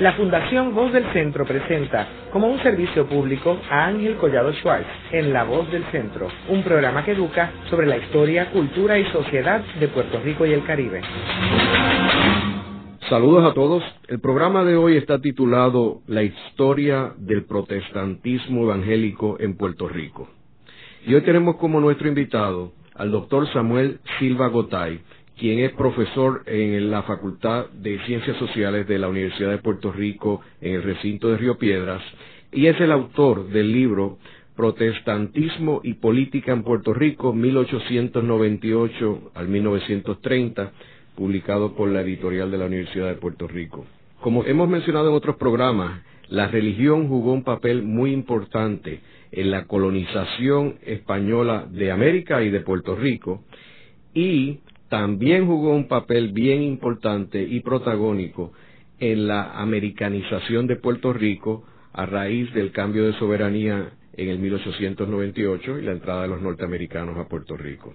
La Fundación Voz del Centro presenta como un servicio público a Ángel Collado Schwartz en La Voz del Centro, un programa que educa sobre la historia, cultura y sociedad de Puerto Rico y el Caribe. Saludos a todos. El programa de hoy está titulado La historia del protestantismo evangélico en Puerto Rico. Y hoy tenemos como nuestro invitado al doctor Samuel Silva Gotay, quien es profesor en la Facultad de Ciencias Sociales de la Universidad de Puerto Rico en el recinto de Río Piedras y es el autor del libro Protestantismo y Política en Puerto Rico 1898 al 1930, publicado por la editorial de la Universidad de Puerto Rico. Como hemos mencionado en otros programas, la religión jugó un papel muy importante en la colonización española de América y de Puerto Rico y también jugó un papel bien importante y protagónico en la americanización de Puerto Rico a raíz del cambio de soberanía en el 1898 y la entrada de los norteamericanos a Puerto Rico.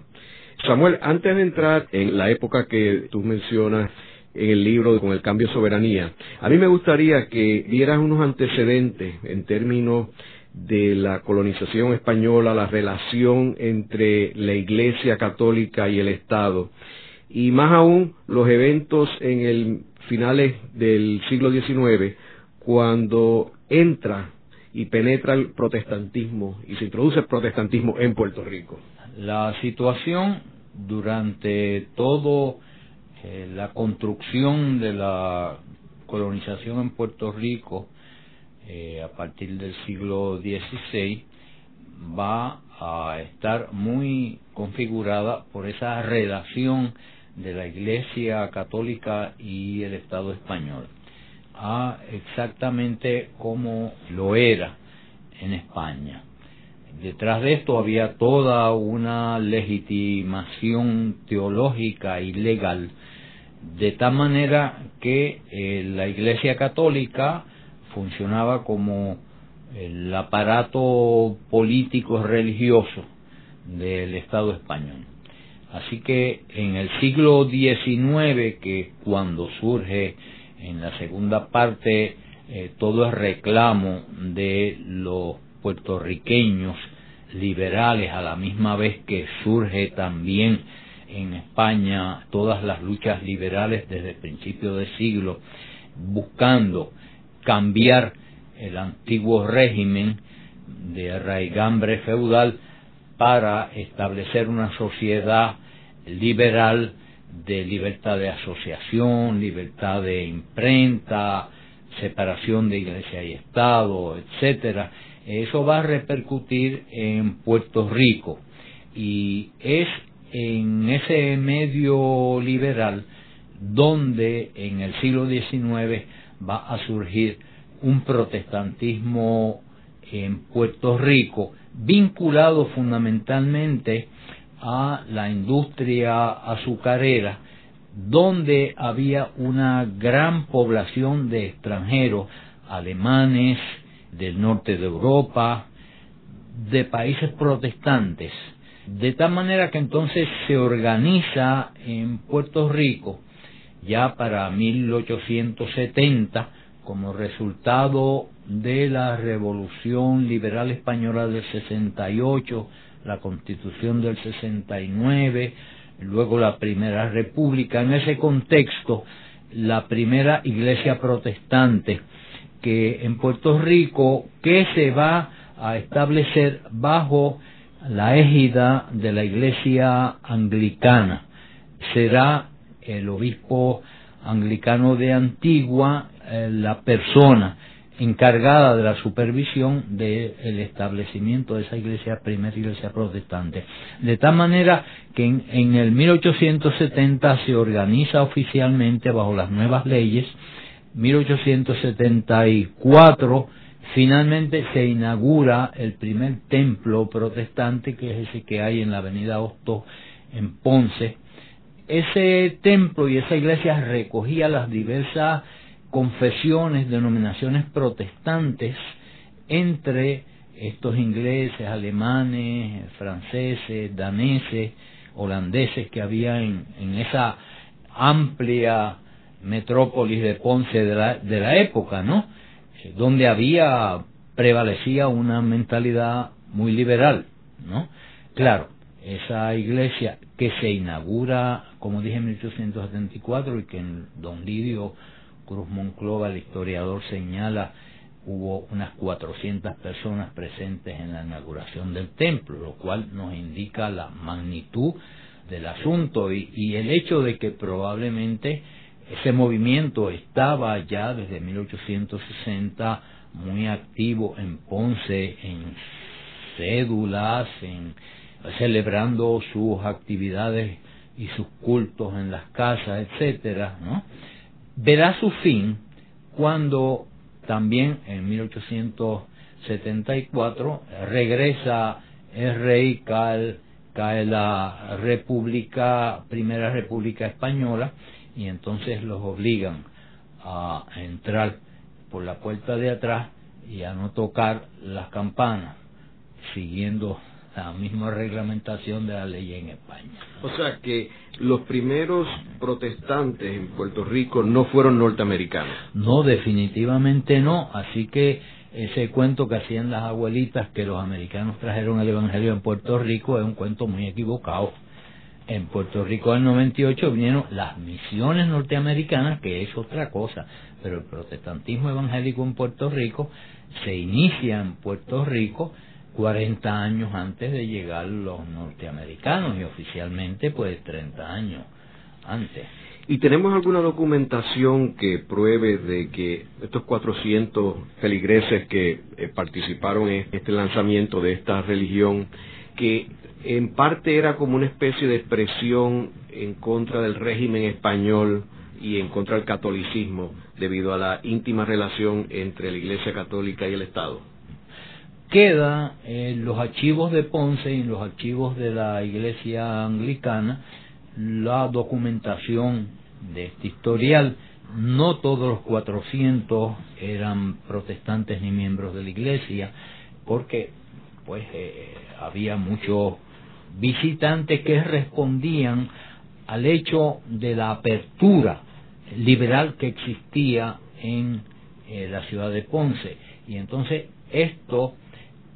Samuel, antes de entrar en la época que tú mencionas en el libro con el cambio de soberanía, a mí me gustaría que dieras unos antecedentes en términos de la colonización española, la relación entre la Iglesia católica y el Estado, y más aún los eventos en el finales del siglo XIX, cuando entra y penetra el protestantismo y se introduce el protestantismo en Puerto Rico. La situación durante todo eh, la construcción de la colonización en Puerto Rico eh, a partir del siglo XVI va a estar muy configurada por esa relación de la Iglesia Católica y el Estado español, a exactamente como lo era en España. Detrás de esto había toda una legitimación teológica y legal, de tal manera que eh, la Iglesia Católica funcionaba como el aparato político religioso del Estado español. Así que en el siglo XIX, que cuando surge en la segunda parte eh, todo el reclamo de los puertorriqueños liberales, a la misma vez que surge también en España todas las luchas liberales desde el principio del siglo, buscando cambiar el antiguo régimen de raigambre feudal para establecer una sociedad liberal de libertad de asociación, libertad de imprenta, separación de iglesia y Estado, etcétera. Eso va a repercutir en Puerto Rico y es en ese medio liberal donde en el siglo XIX va a surgir un protestantismo en Puerto Rico vinculado fundamentalmente a la industria azucarera, donde había una gran población de extranjeros, alemanes, del norte de Europa, de países protestantes, de tal manera que entonces se organiza en Puerto Rico ya para 1870 como resultado de la Revolución Liberal Española del 68, la Constitución del 69, luego la Primera República. En ese contexto, la primera iglesia protestante que en Puerto Rico que se va a establecer bajo la égida de la iglesia anglicana será el obispo anglicano de Antigua eh, la persona encargada de la supervisión del establecimiento de esa iglesia, primera iglesia protestante. De tal manera que en, el 1870 se organiza oficialmente bajo las nuevas leyes, 1874 finalmente se inaugura el primer templo protestante, que es ese que hay en la avenida Hosto en Ponce, ese templo y esa iglesia recogía las diversas confesiones, denominaciones protestantes entre estos ingleses, alemanes, franceses, daneses, holandeses que había en, esa amplia metrópolis de Ponce de la, de la época, ¿no? Eh, donde había, prevalecía una mentalidad muy liberal, ¿no? Claro, esa iglesia que se inaugura, como dije, en 1874 y que Don Lidio Cruz Monclova, el historiador, señala hubo unas 400 personas presentes en la inauguración del templo, lo cual nos indica la magnitud del asunto y, y el hecho de que probablemente ese movimiento estaba ya desde 1860 muy activo en Ponce, en cédulas, en celebrando sus actividades y sus cultos en las casas, etcétera, ¿no? Verá su fin cuando también en 1874 regresa el rey, cae, cae la República, Primera República Española, y entonces los obligan a entrar por la puerta de atrás y a no tocar las campanas, siguiendo la misma reglamentación de la ley en España. O sea que los primeros protestantes en Puerto Rico no fueron norteamericanos. No, definitivamente no. Así que ese cuento que hacían las abuelitas que los americanos trajeron el Evangelio en Puerto Rico es un cuento muy equivocado. En Puerto Rico del 98 vinieron las misiones norteamericanas, que es otra cosa, pero el protestantismo evangélico en Puerto Rico se inicia en Puerto Rico 40 años antes de llegar los norteamericanos y oficialmente pues 30 años antes. ¿Y tenemos alguna documentación que pruebe de que estos 400 feligreses que eh, participaron en este lanzamiento de esta religión, que en parte era como una especie de expresión en contra del régimen español y en contra del catolicismo debido a la íntima relación entre la Iglesia Católica y el Estado? Queda en los archivos de Ponce y en los archivos de la Iglesia Anglicana la documentación de este historial. No todos los 400 eran protestantes ni miembros de la Iglesia, porque pues eh, había muchos visitantes que respondían al hecho de la apertura liberal que existía en eh, la ciudad de Ponce. Y entonces esto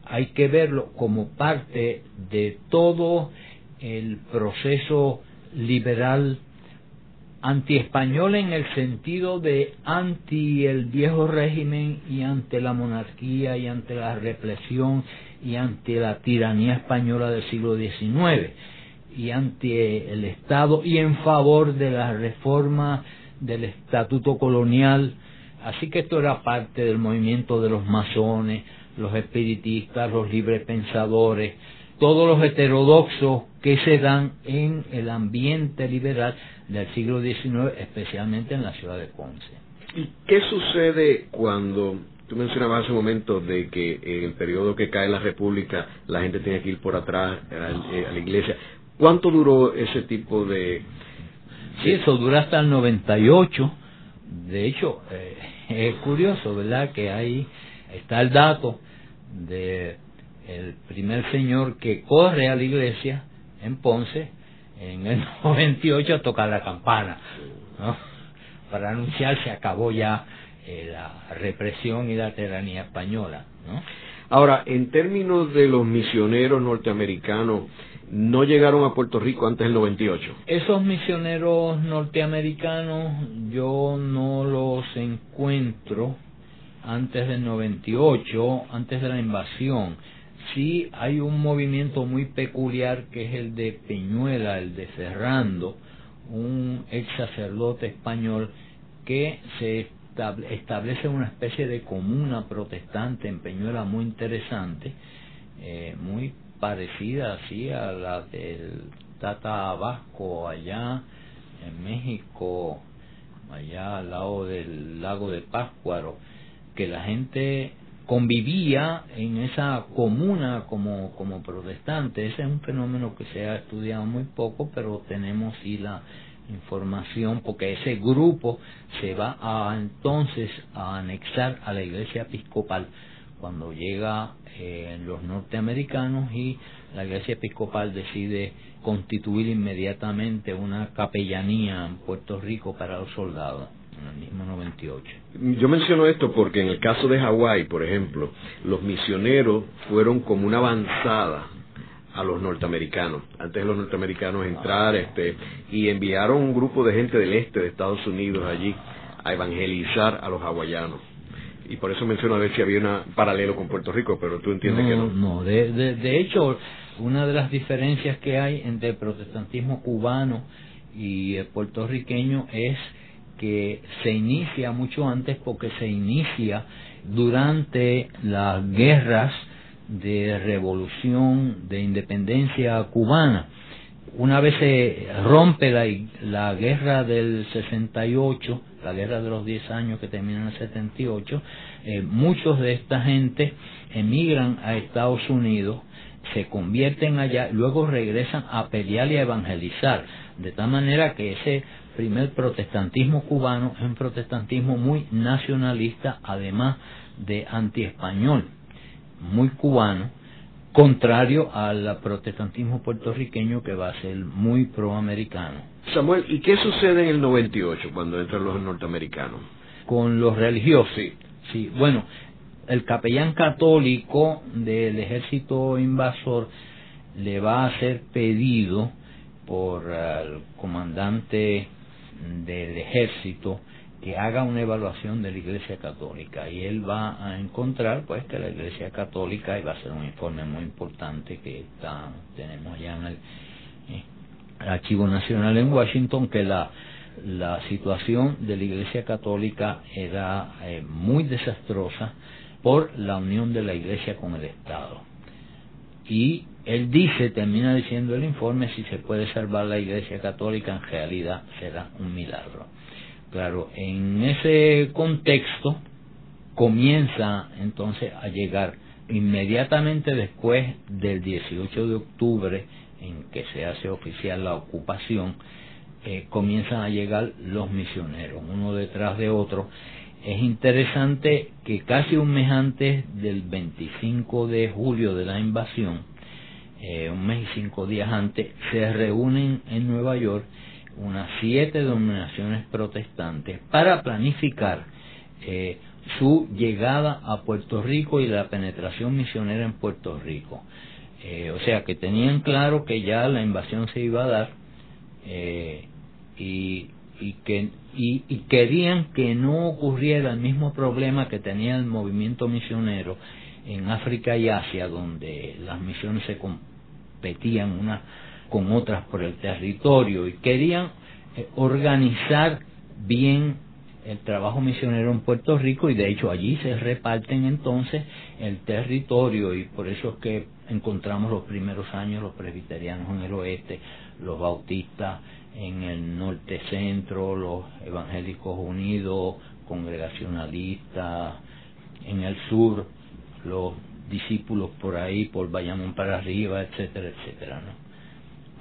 hay que verlo como parte de todo el proceso liberal anti-español en el sentido de anti el viejo régimen y ante la monarquía y ante la represión y ante la tiranía española del siglo XIX y ante el Estado y en favor de la reforma del estatuto colonial. Así que esto era parte del movimiento de los masones, los espiritistas, los librepensadores, todos los heterodoxos que se dan en el ambiente liberal del siglo XIX, especialmente en la ciudad de Ponce. ¿Y qué sucede cuando tú mencionabas hace un momento de que en el periodo que cae la República la gente tiene que ir por atrás a, la iglesia? ¿Cuánto duró ese tipo de...? Sí, eso dura hasta el 98. De hecho, eh, es curioso, ¿verdad? Que ahí está el dato de el primer señor que corre a la iglesia en Ponce en el 98 a tocar la campana, ¿no? para anunciar se acabó ya eh, la represión y la tiranía española. ¿no? Ahora, en términos de los misioneros norteamericanos, no llegaron a Puerto Rico antes del 98. Esos misioneros norteamericanos yo no los encuentro antes del 98, antes de la invasión, sí hay un movimiento muy peculiar que es el de Peñuela, el de Ferrando, un ex sacerdote español que se establece una especie de comuna protestante en Peñuela muy interesante, eh, muy parecida así a la del Tata Vasco allá en México, allá al lado del lago de Páscuaro que la gente convivía en esa comuna como, como protestante. Ese es un fenómeno que se ha estudiado muy poco, pero tenemos sí la información porque ese grupo se va a entonces a anexar a la iglesia episcopal cuando llega eh, los norteamericanos y la Iglesia Episcopal decide constituir inmediatamente una capellanía en Puerto Rico para los soldados en el mismo 98. Yo menciono esto porque en el caso de Hawái, por ejemplo, los misioneros fueron como una avanzada a los norteamericanos, antes de los norteamericanos entrar, este, y enviaron un grupo de gente del este de Estados Unidos allí a evangelizar a los hawaianos. Y por eso menciono a ver si había un paralelo con Puerto Rico, pero tú entiendes que no. No, de, de, de hecho, una de las diferencias que hay entre el protestantismo cubano y el puertorriqueño es que se inicia mucho antes porque se inicia durante las guerras de revolución de independencia cubana. Una vez se rompe la, la guerra del 68, la guerra de los 10 años que termina en el 78, eh, muchos de esta gente emigran a Estados Unidos, se convierten allá, luego regresan a pelear y a evangelizar, de tal manera que ese primer protestantismo cubano es un protestantismo muy nacionalista, además de antiespañol, muy cubano, contrario al protestantismo puertorriqueño que va a ser muy proamericano. Samuel, ¿y qué sucede en el 98 cuando entran los norteamericanos? Con los religiosos. Sí, bueno, el capellán católico del ejército invasor le va a hacer pedido por el comandante del ejército que haga una evaluación de la Iglesia Católica. Y él va a encontrar pues que la Iglesia Católica y va a ser un informe muy importante que está tenemos ya en el, eh, Archivo Nacional en Washington que la la situación de la Iglesia Católica era eh, muy desastrosa por la unión de la Iglesia con el Estado y él dice, termina diciendo el informe, si se puede salvar la Iglesia Católica, en realidad será un milagro. Claro, en ese contexto comienza entonces a llegar inmediatamente después del 18 de octubre, en que se hace oficial la ocupación, eh, comienzan a llegar los misioneros, uno detrás de otro. Es interesante que casi un mes antes del 25 de julio de la invasión, eh, un mes y cinco días antes, se reúnen en Nueva York unas siete denominaciones protestantes para planificar eh, su llegada a Puerto Rico y la penetración misionera en Puerto Rico. Eh, o sea que tenían claro que ya la invasión se iba a dar y, y, que, y, querían que no ocurriera el mismo problema que tenía el movimiento misionero en África y Asia, donde las misiones se competían unas con otras por el territorio y querían eh, organizar bien el trabajo misionero en Puerto Rico y de hecho allí se reparten entonces el territorio y por eso es que encontramos los primeros años los presbiterianos en el oeste, los bautistas en el norte centro, los evangélicos unidos, congregacionalistas en el sur, los discípulos por ahí, por Bayamón para arriba, etcétera, etcétera, ¿no?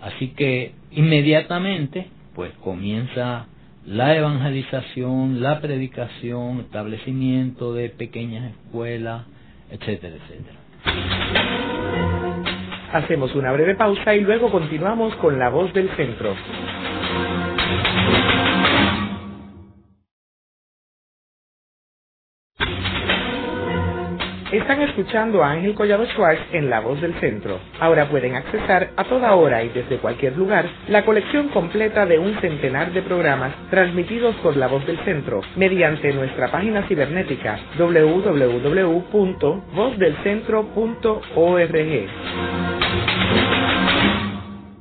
Así que inmediatamente, pues comienza la evangelización, la predicación, establecimiento de pequeñas escuelas, etcétera, etcétera. Hacemos una breve pausa y luego continuamos con la voz del centro. Están escuchando a Ángel Collado Schwartz en La Voz del Centro. Ahora pueden accesar a toda hora y desde cualquier lugar la colección completa de un centenar de programas transmitidos por La Voz del Centro mediante nuestra página cibernética www.vozdelcentro.org.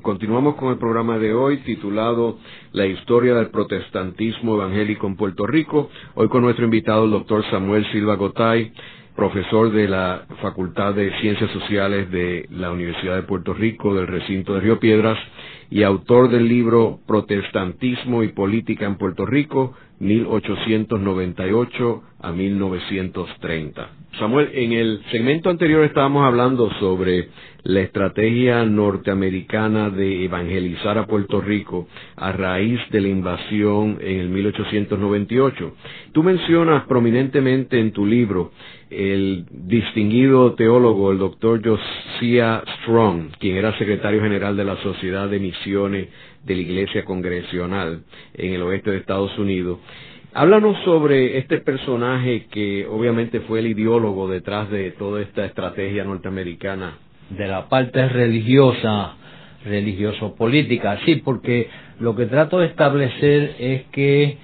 Continuamos con el programa de hoy titulado La historia del protestantismo evangélico en Puerto Rico. Hoy con nuestro invitado el doctor Samuel Silva Gotay, profesor de la Facultad de Ciencias Sociales de la Universidad de Puerto Rico, del recinto de Río Piedras, y autor del libro Protestantismo y Política en Puerto Rico, 1898 a 1930. Samuel, en el segmento anterior estábamos hablando sobre la estrategia norteamericana de evangelizar a Puerto Rico a raíz de la invasión en el 1898. Tú mencionas prominentemente en tu libro el distinguido teólogo, el doctor Josiah Strong, quien era secretario general de la Sociedad de Misiones de la Iglesia Congresional en el oeste de Estados Unidos. Háblanos sobre este personaje que obviamente fue el ideólogo detrás de toda esta estrategia norteamericana. De la parte religiosa, religioso-política, sí, porque lo que trato de establecer es que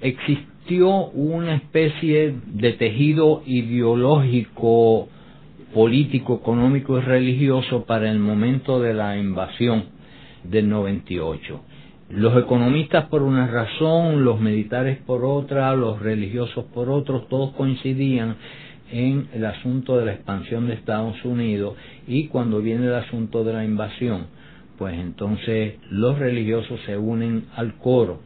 existió una especie de tejido ideológico, político, económico y religioso para el momento de la invasión del 98. Los economistas por una razón, los militares por otra, los religiosos por otros, todos coincidían en el asunto de la expansión de Estados Unidos y cuando viene el asunto de la invasión, pues entonces los religiosos se unen al coro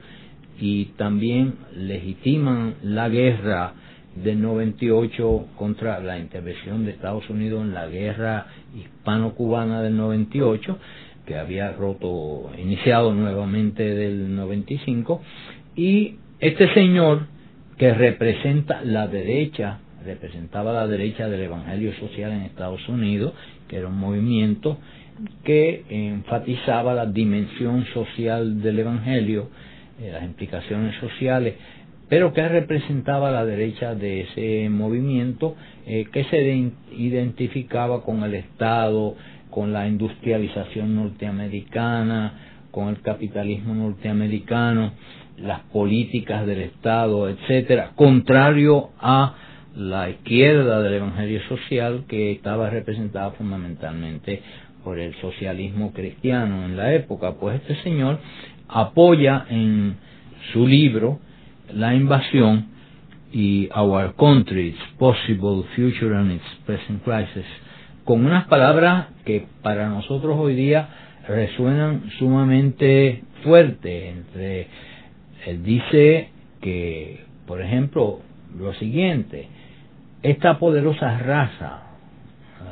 y también legitiman la guerra del 98 contra la intervención de Estados Unidos en la guerra hispano-cubana del 98 que había roto, iniciado nuevamente del 95, y este señor que representa la derecha, representaba la derecha del Evangelio Social en Estados Unidos, que era un movimiento que enfatizaba la dimensión social del Evangelio, eh, las implicaciones sociales, pero que representaba la derecha de ese movimiento eh, que se identificaba con el Estado, con la industrialización norteamericana, con el capitalismo norteamericano, las políticas del Estado, etcétera, contrario a la izquierda del Evangelio Social que estaba representada fundamentalmente por el socialismo cristiano en la época. Pues este señor apoya en su libro la invasión y Our Country's Possible Future and Its Present Crisis con unas palabras que para nosotros hoy día resuenan sumamente fuerte. Entre, dice que, por ejemplo, lo siguiente, esta poderosa raza,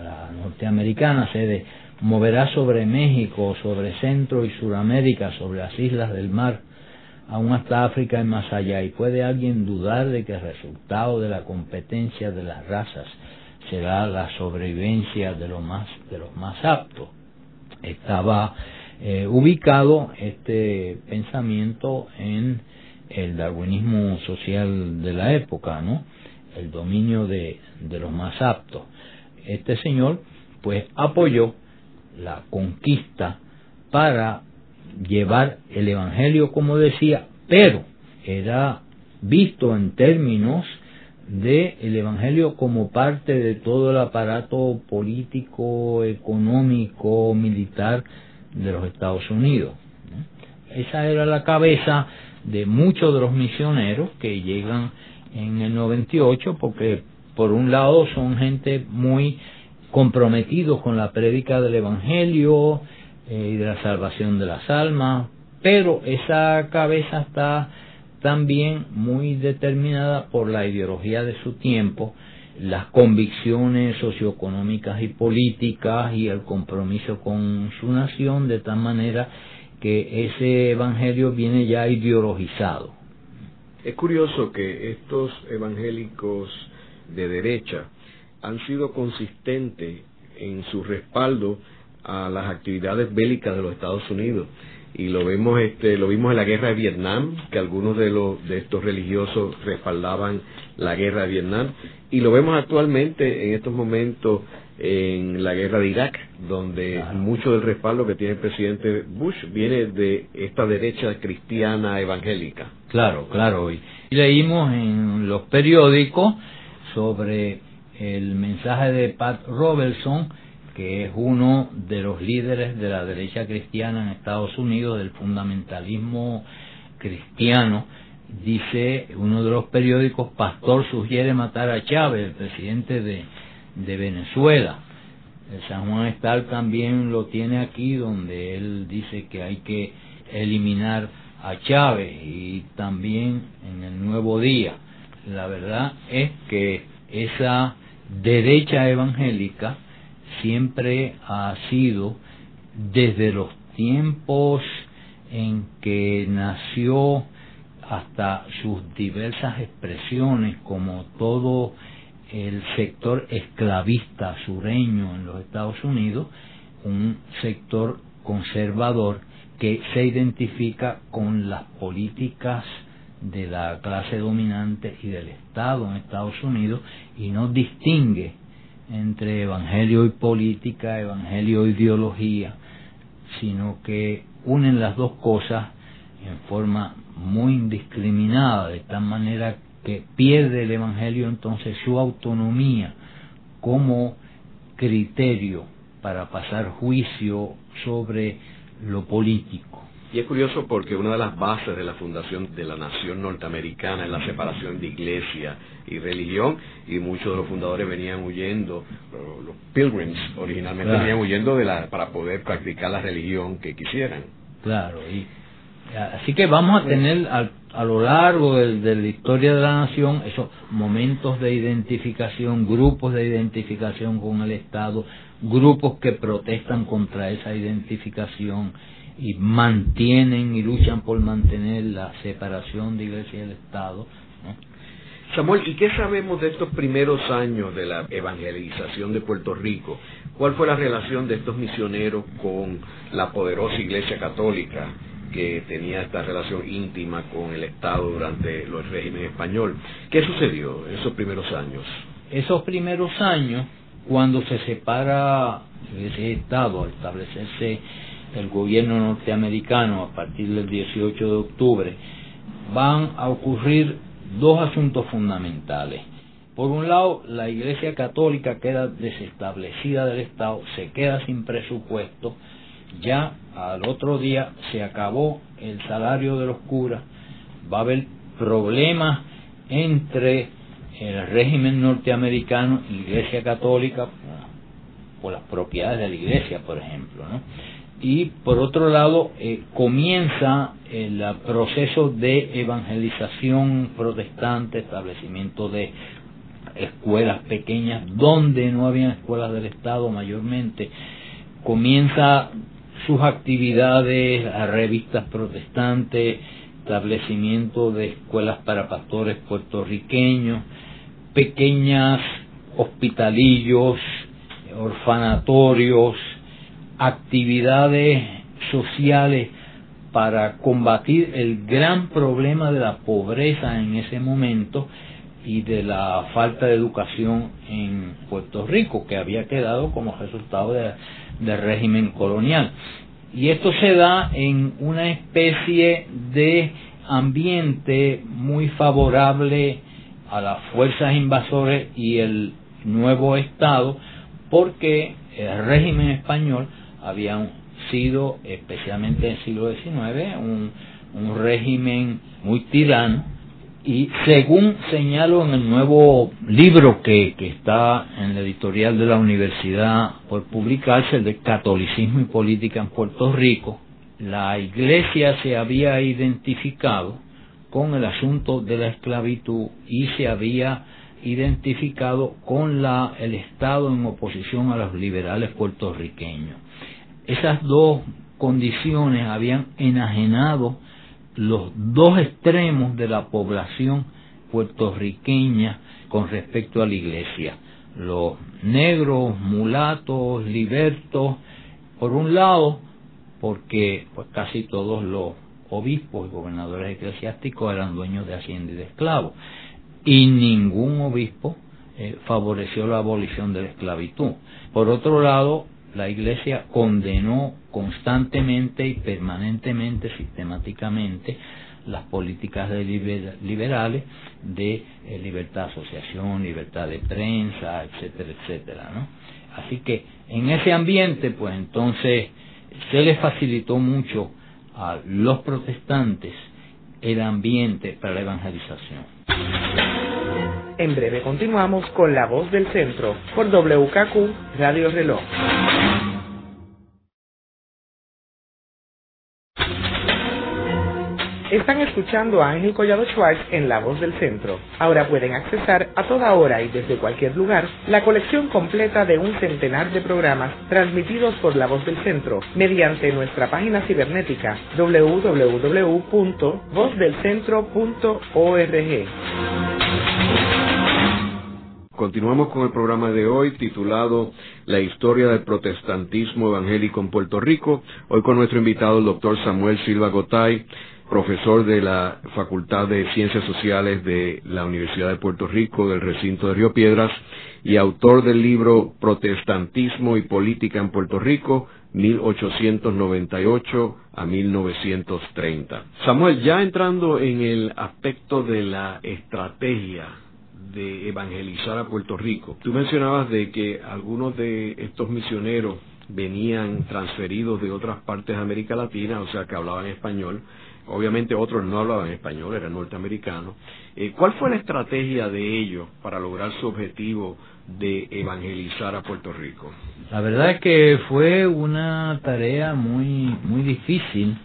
la norteamericana, se moverá sobre México, sobre Centro y Suramérica, sobre las islas del mar, aún hasta África y más allá. ¿Y puede alguien dudar de que el resultado de la competencia de las razas será la sobrevivencia de los más, de los más aptos. Estaba eh, ubicado este pensamiento en el darwinismo social de la época, ¿no? El dominio de, de los más aptos. Este señor, pues, apoyó la conquista para llevar el Evangelio, como decía, pero era visto en términos de el Evangelio como parte de todo el aparato político, económico, militar de los Estados Unidos. Esa era la cabeza de muchos de los misioneros que llegan en el 98 porque por un lado son gente muy comprometidos con la prédica del Evangelio eh, y de la salvación de las almas, pero esa cabeza está también muy determinada por la ideología de su tiempo, las convicciones socioeconómicas y políticas y el compromiso con su nación, de tal manera que ese evangelio viene ya ideologizado. Es curioso que estos evangélicos de derecha han sido consistentes en su respaldo a las actividades bélicas de los Estados Unidos y lo vemos este lo vimos en la guerra de Vietnam que algunos de los de estos religiosos respaldaban la guerra de Vietnam y lo vemos actualmente en estos momentos en la guerra de Irak donde mucho del respaldo que tiene el presidente Bush viene de esta derecha cristiana evangélica. Claro claro. Y leímos en los periódicos sobre el mensaje de Pat Robertson que es uno de los líderes de la derecha cristiana en Estados Unidos, del fundamentalismo cristiano, dice uno de los periódicos, Pastor sugiere matar a Chávez, el presidente de, Venezuela. El San Juan Estal también lo tiene aquí, donde él dice que hay que eliminar a Chávez y también en el Nuevo Día. La verdad es que esa derecha evangélica siempre ha sido desde los tiempos en que nació hasta sus diversas expresiones como todo el sector esclavista sureño en los Estados Unidos, un sector conservador que se identifica con las políticas de la clase dominante y del Estado en Estados Unidos y no distingue entre evangelio y política, evangelio e ideología, sino que unen las dos cosas en forma muy indiscriminada, de tal manera que pierde el evangelio entonces su autonomía como criterio para pasar juicio sobre lo político. Y es curioso porque una de las bases de la fundación de la nación norteamericana es la separación de iglesia y religión, y muchos de los fundadores venían huyendo, los pilgrims originalmente venían huyendo de la, para poder practicar la religión que quisieran. Claro, y así que vamos a tener a, lo largo de, la historia de la nación esos momentos de identificación, grupos de identificación con el Estado, grupos que protestan contra esa identificación y mantienen y luchan por mantener la separación de iglesia y del Estado. Samuel, ¿y qué sabemos de estos primeros años de la evangelización de Puerto Rico? ¿Cuál fue la relación de estos misioneros con la poderosa Iglesia Católica que tenía esta relación íntima con el Estado durante el régimen español? ¿Qué sucedió en esos primeros años? Esos primeros años, cuando se separa ese Estado, al establecerse el gobierno norteamericano a partir del 18 de octubre, van a ocurrir dos asuntos fundamentales. Por un lado, la Iglesia Católica queda desestablecida del Estado, se queda sin presupuesto, ya al otro día se acabó el salario de los curas, va a haber problemas entre el régimen norteamericano y la Iglesia Católica por las propiedades de la Iglesia, por ejemplo, ¿no? Y por otro lado eh, comienza el proceso de evangelización protestante, establecimiento de escuelas pequeñas donde no había escuelas del Estado mayormente, comienza sus actividades a revistas protestantes, establecimiento de escuelas para pastores puertorriqueños, pequeñas hospitalillos, orfanatorios, actividades sociales para combatir el gran problema de la pobreza en ese momento y de la falta de educación en Puerto Rico, que había quedado como resultado del régimen colonial. Y esto se da en una especie de ambiente muy favorable a las fuerzas invasoras y el nuevo Estado, porque el régimen español habían sido, especialmente en el siglo XIX, un, régimen muy tirano y según señalo en el nuevo libro que, que, está en la editorial de la universidad por publicarse, el de Catolicismo y Política en Puerto Rico, la iglesia se había identificado con el asunto de la esclavitud y se había identificado con la, el Estado en oposición a los liberales puertorriqueños. Esas dos condiciones habían enajenado los dos extremos de la población puertorriqueña con respecto a la iglesia. Los negros, mulatos, libertos, por un lado, porque pues casi todos los obispos y gobernadores eclesiásticos eran dueños de hacienda y de esclavos, y ningún obispo eh, favoreció la abolición de la esclavitud. Por otro lado, la Iglesia condenó constantemente y permanentemente, sistemáticamente, las políticas de liberales de eh, libertad de asociación, libertad de prensa, etcétera, etcétera. Así que en ese ambiente, pues entonces se les facilitó mucho a los protestantes el ambiente para la evangelización. En breve continuamos con La Voz del Centro por WKQ Radio Reloj. Están escuchando a Ángel Collado Schwartz en La Voz del Centro. Ahora pueden accesar a toda hora y desde cualquier lugar la colección completa de un centenar de programas transmitidos por La Voz del Centro mediante nuestra página cibernética www.vozdelcentro.org. Continuamos con el programa de hoy titulado La historia del protestantismo evangélico en Puerto Rico. Hoy con nuestro invitado, el doctor Samuel Silva Gotay, profesor de la Facultad de Ciencias Sociales de la Universidad de Puerto Rico, del recinto de Río Piedras, y autor del libro Protestantismo y Política en Puerto Rico, 1898 a 1930. Samuel, ya entrando en el aspecto de la estrategia de evangelizar a Puerto Rico. Tú mencionabas de que algunos de estos misioneros venían transferidos de otras partes de América Latina, o sea, que hablaban español. Obviamente otros no hablaban español, eran norteamericanos. Eh, ¿Cuál fue la estrategia de ellos para lograr su objetivo de evangelizar a Puerto Rico? La verdad es que fue una tarea muy muy difícil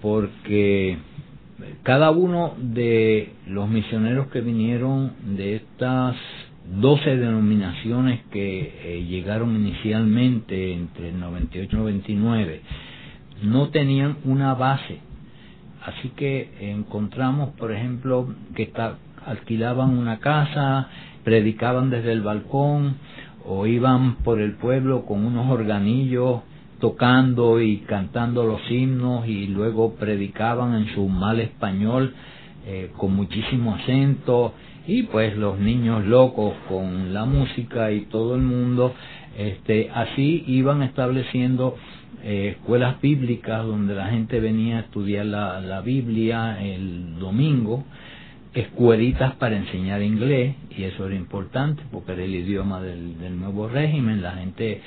porque cada uno de los misioneros que vinieron de estas doce denominaciones que eh, llegaron inicialmente entre el 98 y 99 no tenían una base. Así que encontramos, por ejemplo, que alquilaban una casa, predicaban desde el balcón o iban por el pueblo con unos organillos tocando y cantando los himnos y luego predicaban en su mal español eh, con muchísimo acento. Y pues los niños locos con la música y todo el mundo este así iban estableciendo eh, escuelas bíblicas donde la gente venía a estudiar la, la Biblia el domingo escuelitas para enseñar inglés y eso era importante porque era el idioma del, del nuevo régimen la gente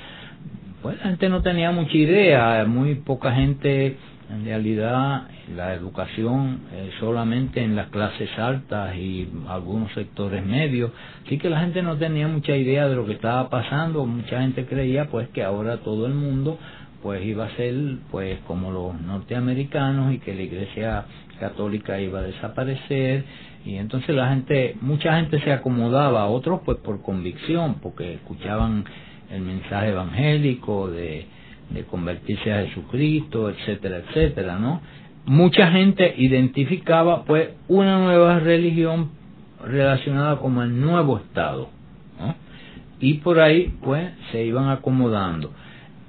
pues la gente no tenía mucha idea, muy poca gente, en realidad la educación eh, solamente en las clases altas y algunos sectores medios, así que la gente no tenía mucha idea de lo que estaba pasando, mucha gente creía pues que ahora todo el mundo pues iba a ser pues como los norteamericanos y que la iglesia católica iba a desaparecer. Y entonces la gente mucha gente se acomodaba otros pues por convicción porque escuchaban el mensaje evangélico, de, convertirse a Jesucristo, etcétera, etcétera, ¿no? Mucha gente identificaba pues una nueva religión relacionada con el nuevo Estado, ¿no? Y por ahí pues se iban acomodando.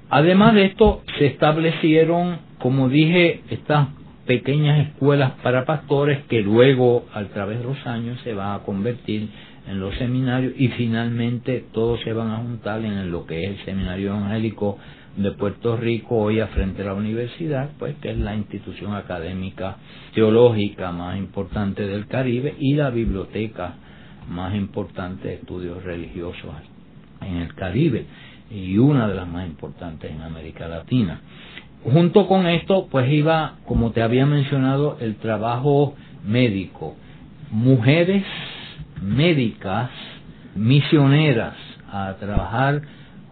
Además de esto se establecieron, como dije, estas pequeñas escuelas para pastores que luego, a través de los años, se van a convertir en los seminarios y finalmente todos se van a juntar en lo que es el Seminario Evangélico de Puerto Rico hoy a frente a la universidad, pues que es la institución académica teológica más importante del Caribe y la biblioteca más importante de estudios religiosos en el Caribe y una de las más importantes en América Latina. Junto con esto, pues iba, como te había mencionado, el trabajo médico. Mujeres médicas misioneras a trabajar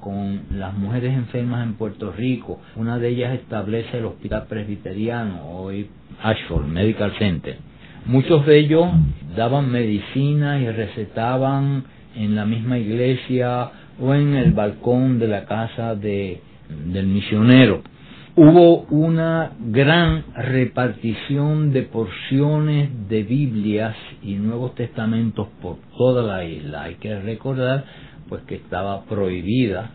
con las mujeres enfermas en Puerto Rico. Una de ellas establece el Hospital Presbiteriano, hoy Ashford Medical Center. Muchos de ellos daban medicina y recetaban en la misma iglesia o en el balcón de la casa de, del misionero hubo una gran repartición de porciones de Biblias y Nuevos Testamentos por toda la isla. Hay que recordar pues que estaba prohibida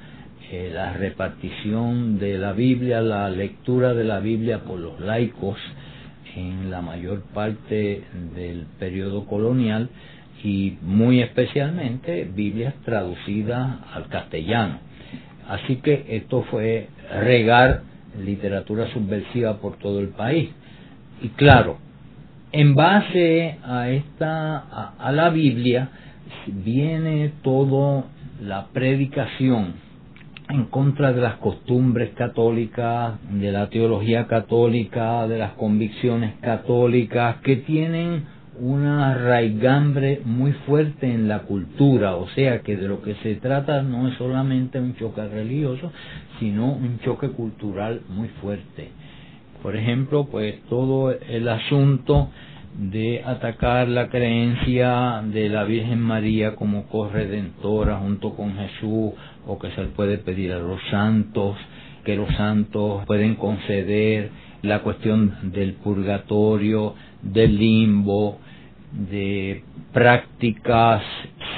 eh, la repartición de la Biblia, la lectura de la Biblia por los laicos en la mayor parte del periodo colonial y muy especialmente Biblias traducidas al castellano. Así que esto fue regar literatura subversiva por todo el país. Y claro, en base a esta a, la Biblia viene toda la predicación en contra de las costumbres católicas, de la teología católica, de las convicciones católicas que tienen una raigambre muy fuerte en la cultura, o sea que de lo que se trata no es solamente un choque religioso, sino un choque cultural muy fuerte. Por ejemplo, pues todo el asunto de atacar la creencia de la Virgen María como corredentora junto con Jesús o que se le puede pedir a los santos, que los santos pueden conceder la cuestión del purgatorio, del limbo, de prácticas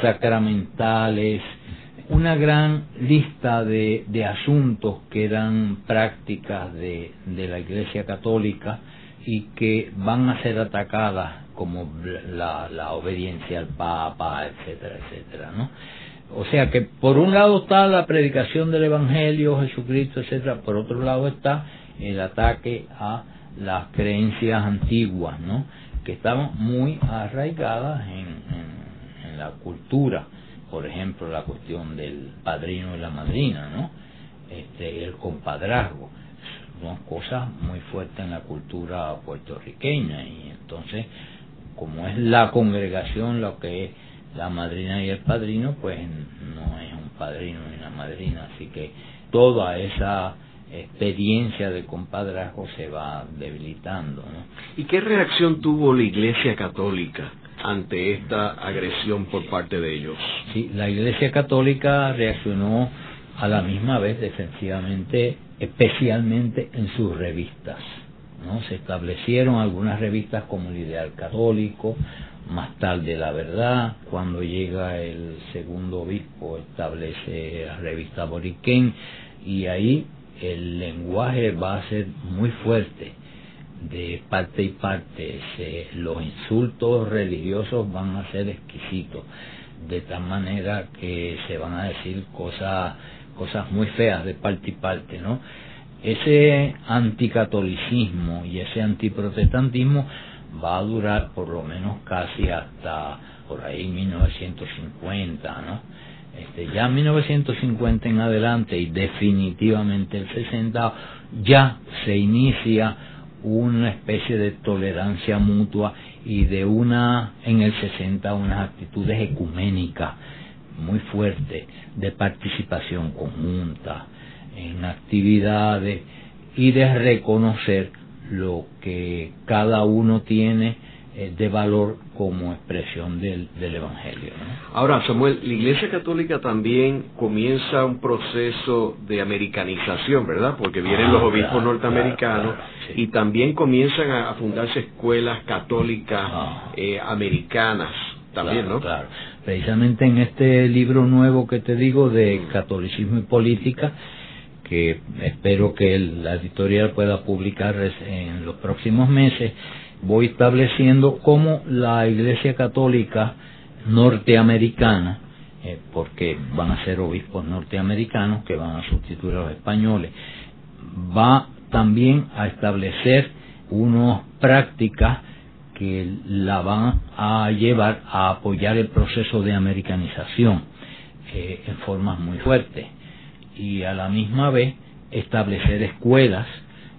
sacramentales, una gran lista de, de asuntos que eran prácticas de, de la Iglesia Católica y que van a ser atacadas como la, la obediencia al Papa, etcétera, etcétera, ¿no? O sea que por un lado está la predicación del Evangelio, Jesucristo, etcétera, por otro lado está el ataque a las creencias antiguas, ¿no? Que estaban muy arraigadas en, en, la cultura, por ejemplo, la cuestión del padrino y la madrina, ¿no? Este, el compadrazgo son cosas muy fuertes en la cultura puertorriqueña y entonces como es la congregación lo que es la madrina y el padrino pues no es un padrino ni una madrina así que toda esa experiencia de compadrazgo se va debilitando ¿no? ¿y qué reacción tuvo la iglesia católica ante esta agresión por parte de ellos sí la iglesia católica reaccionó a la misma vez defensivamente especialmente en sus revistas. ¿no? Se establecieron algunas revistas como el Ideal Católico, más tarde La Verdad, cuando llega el segundo obispo establece la revista Boriquén y ahí el lenguaje va a ser muy fuerte de parte y parte, se, los insultos religiosos van a ser exquisitos, de tal manera que se van a decir cosas cosas muy feas de parte y parte, ¿no? Ese anticatolicismo y ese antiprotestantismo va a durar por lo menos casi hasta por ahí 1950, ¿no? Este, ya 1950 en adelante y definitivamente el 60 ya se inicia una especie de tolerancia mutua y de una en el 60 unas actitudes ecuménicas muy fuerte de participación conjunta en actividades y de reconocer lo que cada uno tiene de valor como expresión del, del Evangelio. ¿no? Ahora, Samuel, la Iglesia Católica también comienza un proceso de americanización, ¿verdad? Porque vienen Ah, los obispos claro, norteamericanos claro, claro, sí. y también comienzan a, fundarse escuelas católicas Ah. eh, americanas también, ¿no? Claro. Precisamente en este libro nuevo que te digo de catolicismo y política, que espero que la editorial pueda publicar en los próximos meses, voy estableciendo cómo la Iglesia Católica norteamericana, eh, porque van a ser obispos norteamericanos que van a sustituir a los españoles, va también a establecer unas prácticas que la van a llevar a apoyar el proceso de americanización eh, en formas muy fuertes. Y a la misma vez establecer escuelas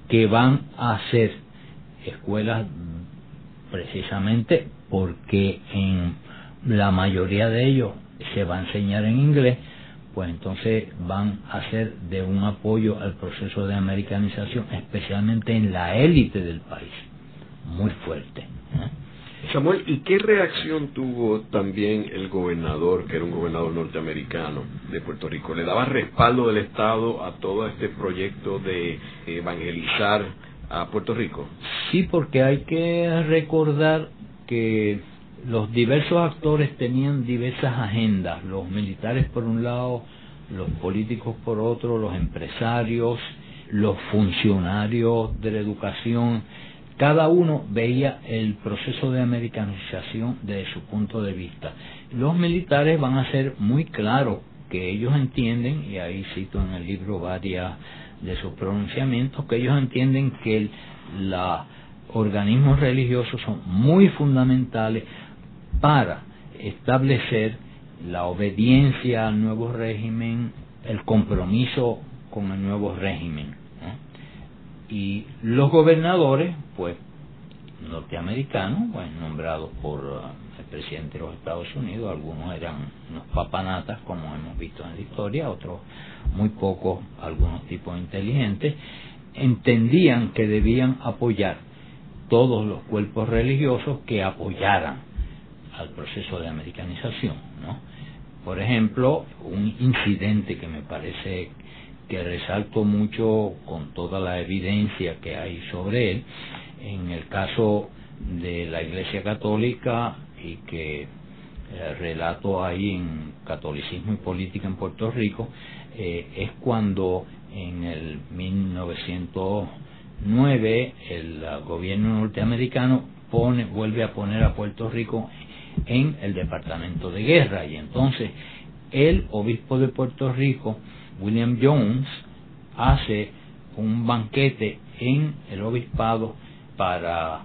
que van a ser escuelas precisamente porque en la mayoría de ellos se va a enseñar en inglés pues entonces van a ser de un apoyo al proceso de americanización, especialmente en la élite del país, muy fuerte. ¿eh? Samuel, ¿y qué reacción tuvo también el gobernador, que era un gobernador norteamericano de Puerto Rico? ¿Le daba respaldo del Estado a todo este proyecto de evangelizar a Puerto Rico? Sí, porque hay que recordar que los diversos actores tenían diversas agendas, los militares por un lado, los políticos por otro, los empresarios, los funcionarios de la educación, cada uno veía el proceso de americanización desde su punto de vista. Los militares van a ser muy claros que ellos entienden, y ahí cito en el libro varias de sus pronunciamientos, que ellos entienden que los organismos religiosos son muy fundamentales para establecer la obediencia al nuevo régimen, el compromiso con el nuevo régimen. Y los gobernadores, pues, norteamericanos, pues, nombrados por presidente de los Estados Unidos, algunos eran unos papanatas, como hemos visto en la historia, otros muy pocos, algunos tipos inteligentes, entendían que debían apoyar todos los cuerpos religiosos que apoyaran al proceso de americanización. ¿no? Por ejemplo, un incidente que me parece que resalto mucho con toda la evidencia que hay sobre él, en el caso de la Iglesia Católica y que eh, relato ahí en Catolicismo y Política en Puerto Rico, eh, es cuando en el 1909 el gobierno norteamericano pone, vuelve a poner a Puerto Rico en el Departamento de Guerra. Y entonces el obispo de Puerto Rico, William Jones, hace un banquete en el obispado para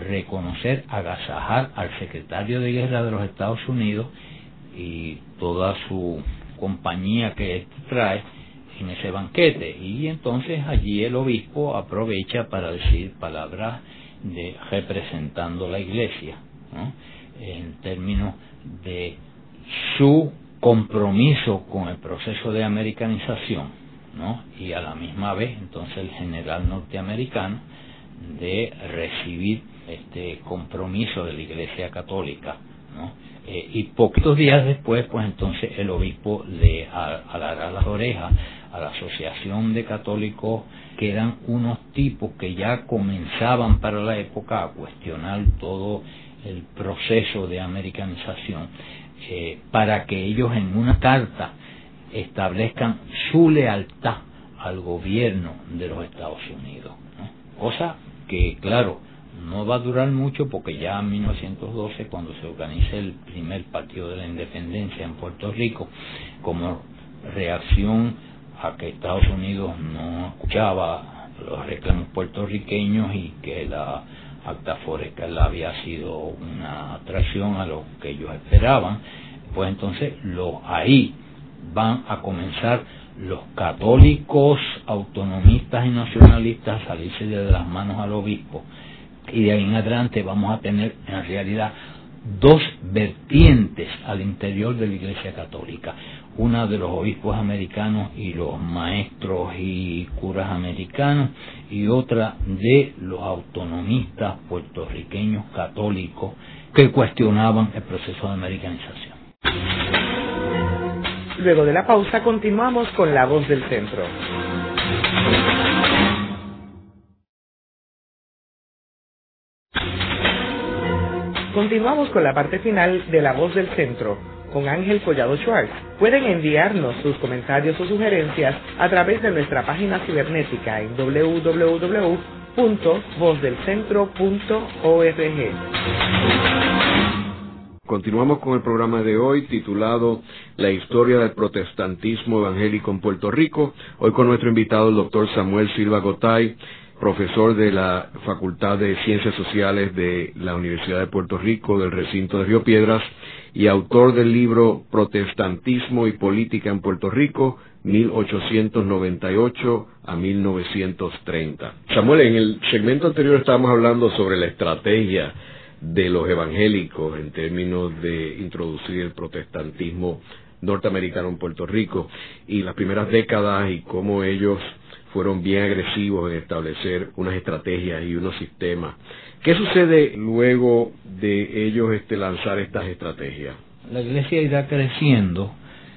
reconocer, agasajar al secretario de guerra de los Estados Unidos y toda su compañía que trae en ese banquete. Y entonces allí el obispo aprovecha para decir palabras de representando la iglesia, en términos de su compromiso con el proceso de americanización. Y a la misma vez, entonces el general norteamericano de recibir este compromiso de la Iglesia Católica, ¿no? Eh, y poquitos días después, pues entonces el obispo le alarga las orejas a la Asociación de Católicos, que eran unos tipos que ya comenzaban para la época a cuestionar todo el proceso de americanización, eh, para que ellos en una carta establezcan su lealtad al gobierno de los Estados Unidos. Cosa que, claro, no va a durar mucho porque ya en 1912, cuando se organiza el primer partido de la independencia en Puerto Rico, como reacción a que Estados Unidos no escuchaba los reclamos puertorriqueños y que la acta forestal había sido una atracción a lo que ellos esperaban, pues entonces lo, ahí van a comenzar los católicos autonomistas y nacionalistas a salirse de las manos al obispo y de ahí en adelante vamos a tener en realidad dos vertientes al interior de la Iglesia Católica. Una de los obispos americanos y los maestros y curas americanos y otra de los autonomistas puertorriqueños católicos que cuestionaban el proceso de americanización. Luego de la pausa continuamos con la voz del centro. Continuamos con la parte final de La Voz del Centro con Ángel Collado Schwartz. Pueden enviarnos sus comentarios o sugerencias a través de nuestra página cibernética en www.vozdelcentro.org. Continuamos con el programa de hoy titulado La historia del protestantismo evangélico en Puerto Rico. Hoy con nuestro invitado el doctor Samuel Silva Gotay, profesor de la Facultad de Ciencias Sociales de la Universidad de Puerto Rico, del recinto de Río Piedras, y autor del libro Protestantismo y Política en Puerto Rico, 1898 a 1930. Samuel, en el segmento anterior estábamos hablando sobre la estrategia de los evangélicos en términos de introducir el protestantismo norteamericano en Puerto Rico y las primeras décadas y cómo ellos fueron bien agresivos en establecer unas estrategias y unos sistemas. ¿Qué sucede luego de ellos este, lanzar estas estrategias? La iglesia irá creciendo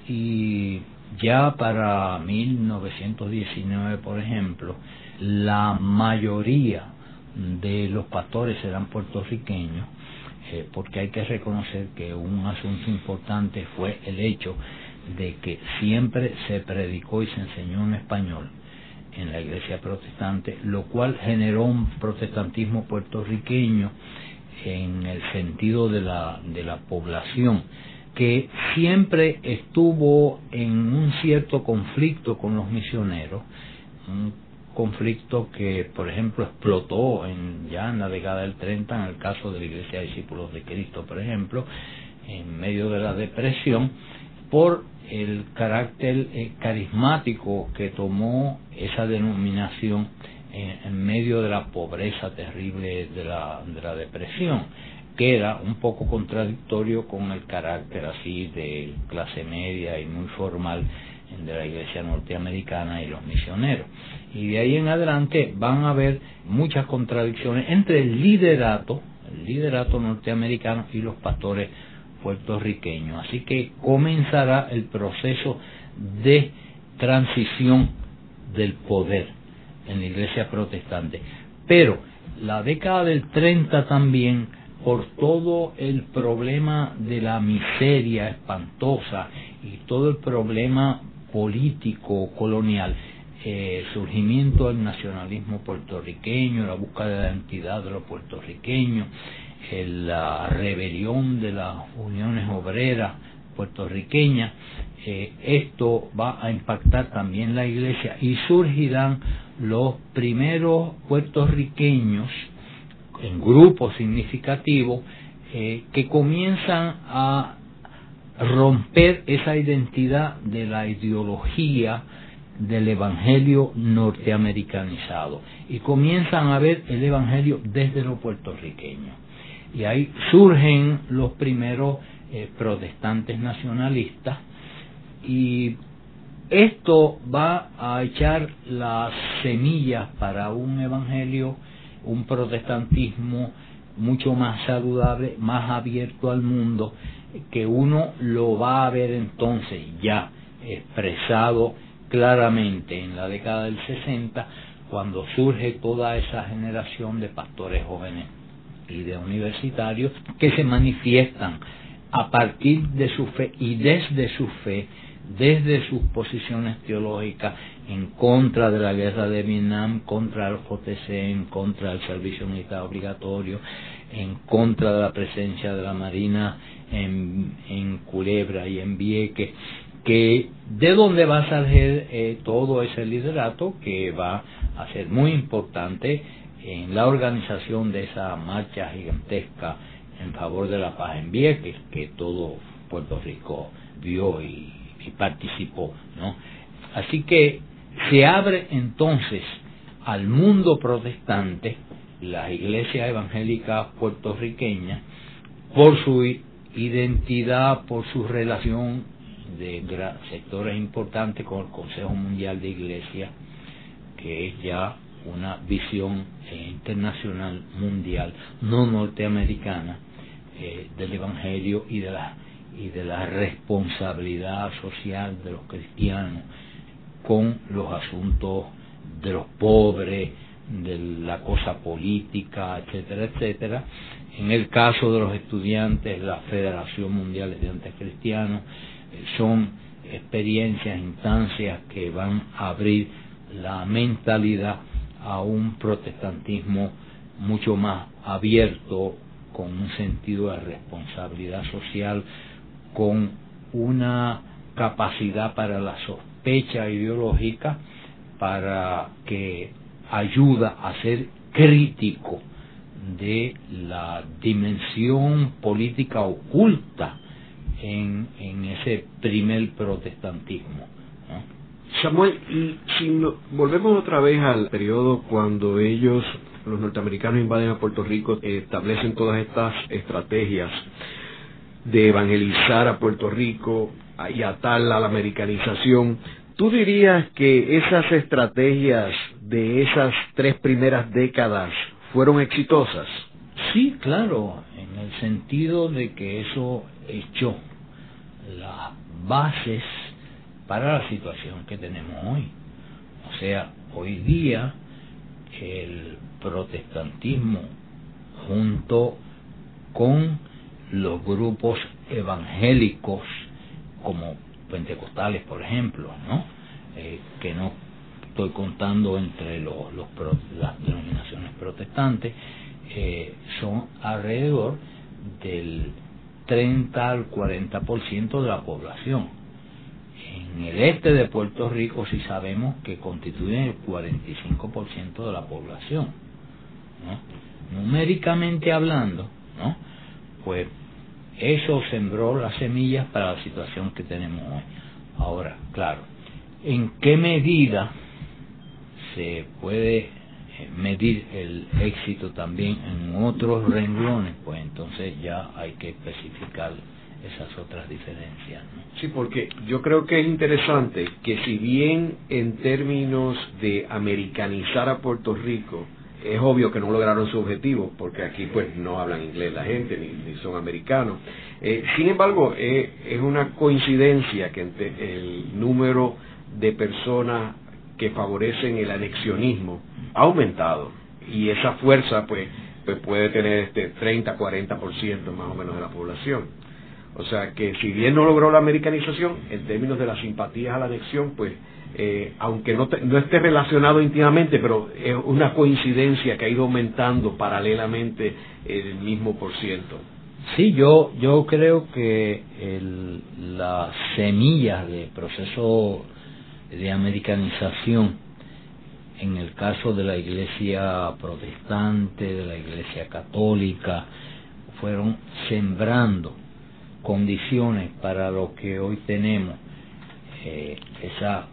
y ya para 1919, por ejemplo, la mayoría de los pastores eran puertorriqueños, eh, porque hay que reconocer que un asunto importante fue el hecho de que siempre se predicó y se enseñó en español en la iglesia protestante, lo cual generó un protestantismo puertorriqueño en el sentido de la, de la población, que siempre estuvo en un cierto conflicto con los misioneros, un conflicto que, por ejemplo, explotó en, ya en la década del 30, en el caso de la Iglesia de Discípulos de Cristo, por ejemplo, en medio de la depresión, por el carácter eh, carismático que tomó esa denominación en, medio de la pobreza terrible de la, de la depresión. queda un poco contradictorio con el carácter así de clase media y muy formal de la iglesia norteamericana y los misioneros. Y de ahí en adelante van a haber muchas contradicciones entre el liderato, el liderato norteamericano y los pastores puertorriqueños. Así que comenzará el proceso de transición del poder en la iglesia protestante. Pero la década del 30 también, por todo el problema de la miseria espantosa y todo el problema político colonial, eh, surgimiento del nacionalismo puertorriqueño, la búsqueda de la identidad de los puertorriqueños, la rebelión de las uniones obreras puertorriqueñas, eh, esto va a impactar también la iglesia y surgirán los primeros puertorriqueños en grupos significativos eh, que comienzan a romper esa identidad de la ideología del evangelio norteamericanizado y comienzan a ver el evangelio desde lo puertorriqueño. Y ahí surgen los primeros eh, protestantes nacionalistas. Y esto va a echar las semillas para un evangelio, un protestantismo mucho más saludable, más abierto al mundo que uno lo va a ver entonces ya expresado claramente en la década del 60, cuando surge toda esa generación de pastores jóvenes y de universitarios que se manifiestan a partir de su fe y desde su fe, desde sus posiciones teológicas en contra de la guerra de Vietnam, contra el JTC, en contra del servicio militar obligatorio, en contra de la presencia de la Marina en, en Culebra y en Vieques, que de dónde va a salir eh, todo ese liderato que va a ser muy importante en la organización de esa marcha gigantesca en favor de la paz en Vieques, que todo Puerto Rico vio y, participó, ¿no? Así que se abre entonces al mundo protestante la iglesia evangélica puertorriqueña por su identidad, por su relación de sectores importantes con el Consejo Mundial de Iglesia, que es ya una visión eh, internacional mundial, no norteamericana, eh, del Evangelio y de la y de la responsabilidad social de los cristianos con los asuntos de los pobres, de la cosa política, etcétera, etcétera. En el caso de los estudiantes, la Federación Mundial de Estudiantes Cristianos, eh, son experiencias, instancias que van a abrir la mentalidad a un protestantismo mucho más abierto, con un sentido de responsabilidad social, con una capacidad para la sospecha ideológica, para que ayuda a ser crítico de la dimensión política oculta en, ese primer protestantismo. Samuel, y si volvemos otra vez al periodo cuando ellos, los norteamericanos, invaden a Puerto Rico, establecen todas estas estrategias de evangelizar a Puerto Rico y atarla a la americanización, ¿Tú dirías que esas estrategias de esas tres primeras décadas fueron exitosas? Sí, claro, en el sentido de que eso echó las bases para la situación que tenemos hoy. O sea, hoy día el protestantismo junto con los grupos evangélicos como pentecostales, por ejemplo. Eh, que no estoy contando entre los, las denominaciones protestantes, eh, son alrededor del 30 al 40% de la población. En el este de Puerto Rico sí sabemos que constituyen el 45% de la población. Numéricamente hablando, ¿no? pues eso sembró las semillas para la situación que tenemos hoy. Ahora, claro, ¿en qué medida se puede eh, medir el éxito también en otros renglones, pues entonces ya hay que especificar esas otras diferencias. Sí, porque yo creo que es interesante que si bien en términos de americanizar a Puerto Rico, es obvio que no lograron su objetivo, porque aquí pues no hablan inglés la gente, ni, son americanos. Eh, sin embargo, eh, es una coincidencia que el número de personas que favorecen el anexionismo ha aumentado y esa fuerza pues, pues puede tener este 30, 40% más o menos de la población. O sea que si bien no logró la americanización, en términos de las simpatías a la anexión, pues eh, aunque no, no esté relacionado íntimamente, pero es una coincidencia que ha ido aumentando paralelamente el mismo por ciento. Sí, yo, yo creo que el, las semillas de proceso de americanización, en el caso de la iglesia protestante, de la iglesia católica, fueron sembrando condiciones para lo que hoy tenemos, eh, esa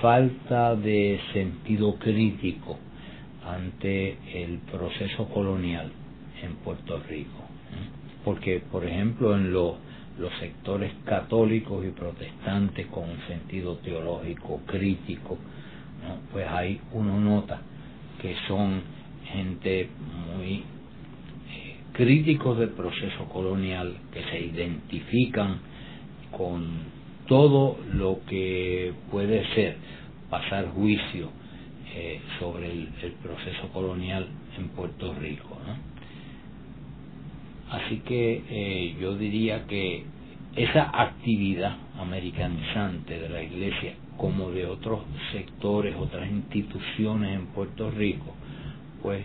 falta de sentido crítico ante el proceso colonial en Puerto Rico. Porque, por ejemplo, en los sectores católicos y protestantes con un sentido teológico crítico, pues ahí uno nota que son gente muy críticos del proceso colonial que se identifican con todo lo que puede ser pasar juicio eh, sobre el, proceso colonial en Puerto Rico. Así que eh, yo diría que esa actividad americanizante de la Iglesia, como de otros sectores, otras instituciones en Puerto Rico, pues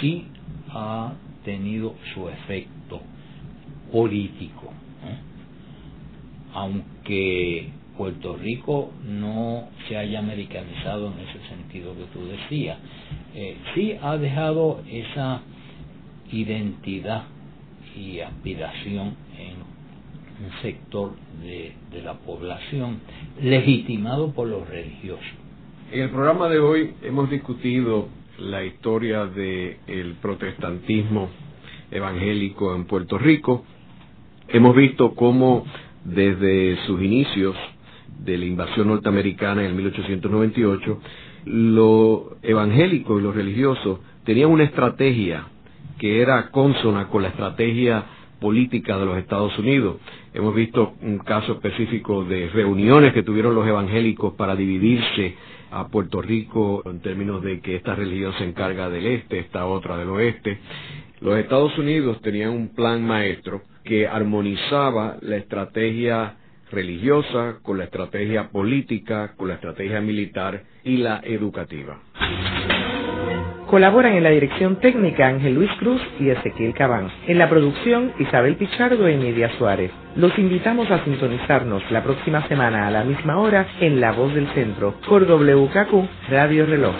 sí ha tenido su efecto político. Aunque Puerto Rico no se haya americanizado en ese sentido que tú decías, eh, sí ha dejado esa identidad y aspiración en un sector de, de la población legitimado por los religiosos. En el programa de hoy hemos discutido la historia del protestantismo evangélico en Puerto Rico. Hemos visto cómo desde sus inicios de la invasión norteamericana en 1898, lo evangélico y lo religioso tenían una estrategia que era consona con la estrategia política de los Estados Unidos. Hemos visto un caso específico de reuniones que tuvieron los evangélicos para dividirse a Puerto Rico en términos de que esta religión se encarga del este, esta otra del oeste. Los Estados Unidos tenían un plan maestro que armonizaba la estrategia religiosa con la estrategia política, con la estrategia militar y la educativa. Colaboran en la dirección técnica Ángel Luis Cruz y Ezequiel Cabán. En la producción Isabel Pichardo y Nidia Suárez. Los invitamos a sintonizarnos la próxima semana a la misma hora en La Voz del Centro por WKQ Radio Reloj.